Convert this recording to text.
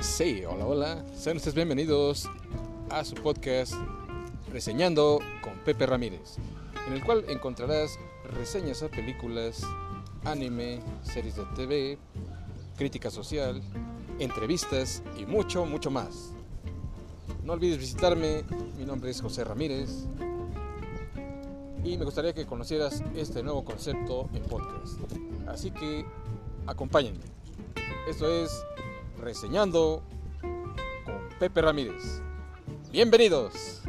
Sí, hola, hola. Sean ustedes bienvenidos a su podcast Reseñando con Pepe Ramírez, en el cual encontrarás reseñas a películas, anime, series de TV, crítica social, entrevistas y mucho, mucho más. No olvides visitarme, mi nombre es José Ramírez y me gustaría que conocieras este nuevo concepto en podcast. Así que acompáñenme. Esto es Reseñando con Pepe Ramírez. Bienvenidos.